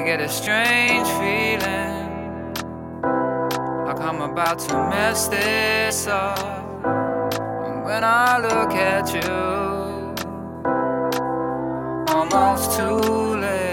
I get a strange feeling like I'm about to mess this up. And when I look at you, almost too late.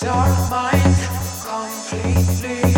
dark mind completely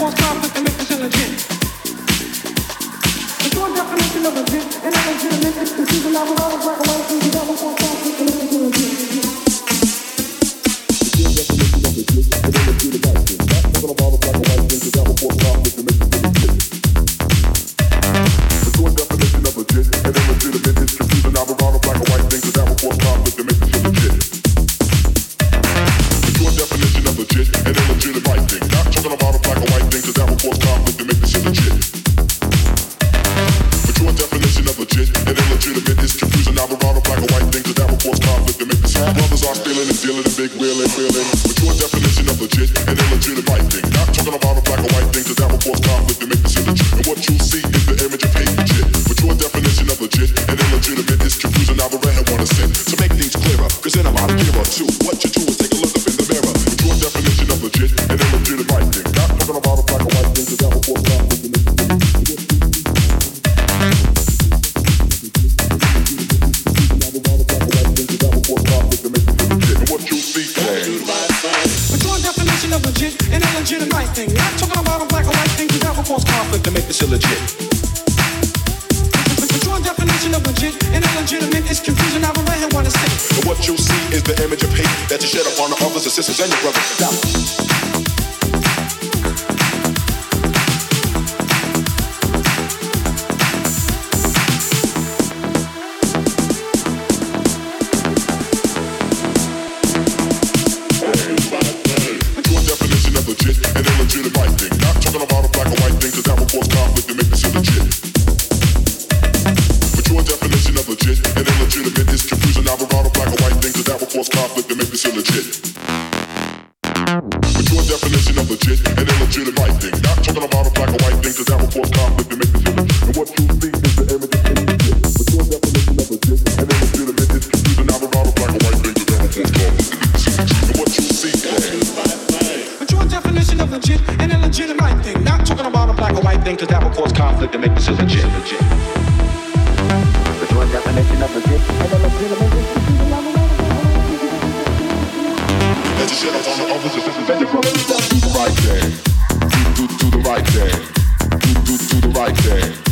that will cause conflict and you see is the image legit and a legitimate thing. Not talking about a black or white thing, because that will cause conflict and make this illegit. Legit. The joint definition of legit and the right thing. Do, do, do the right thing. Do, do, do the right thing.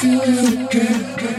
You again.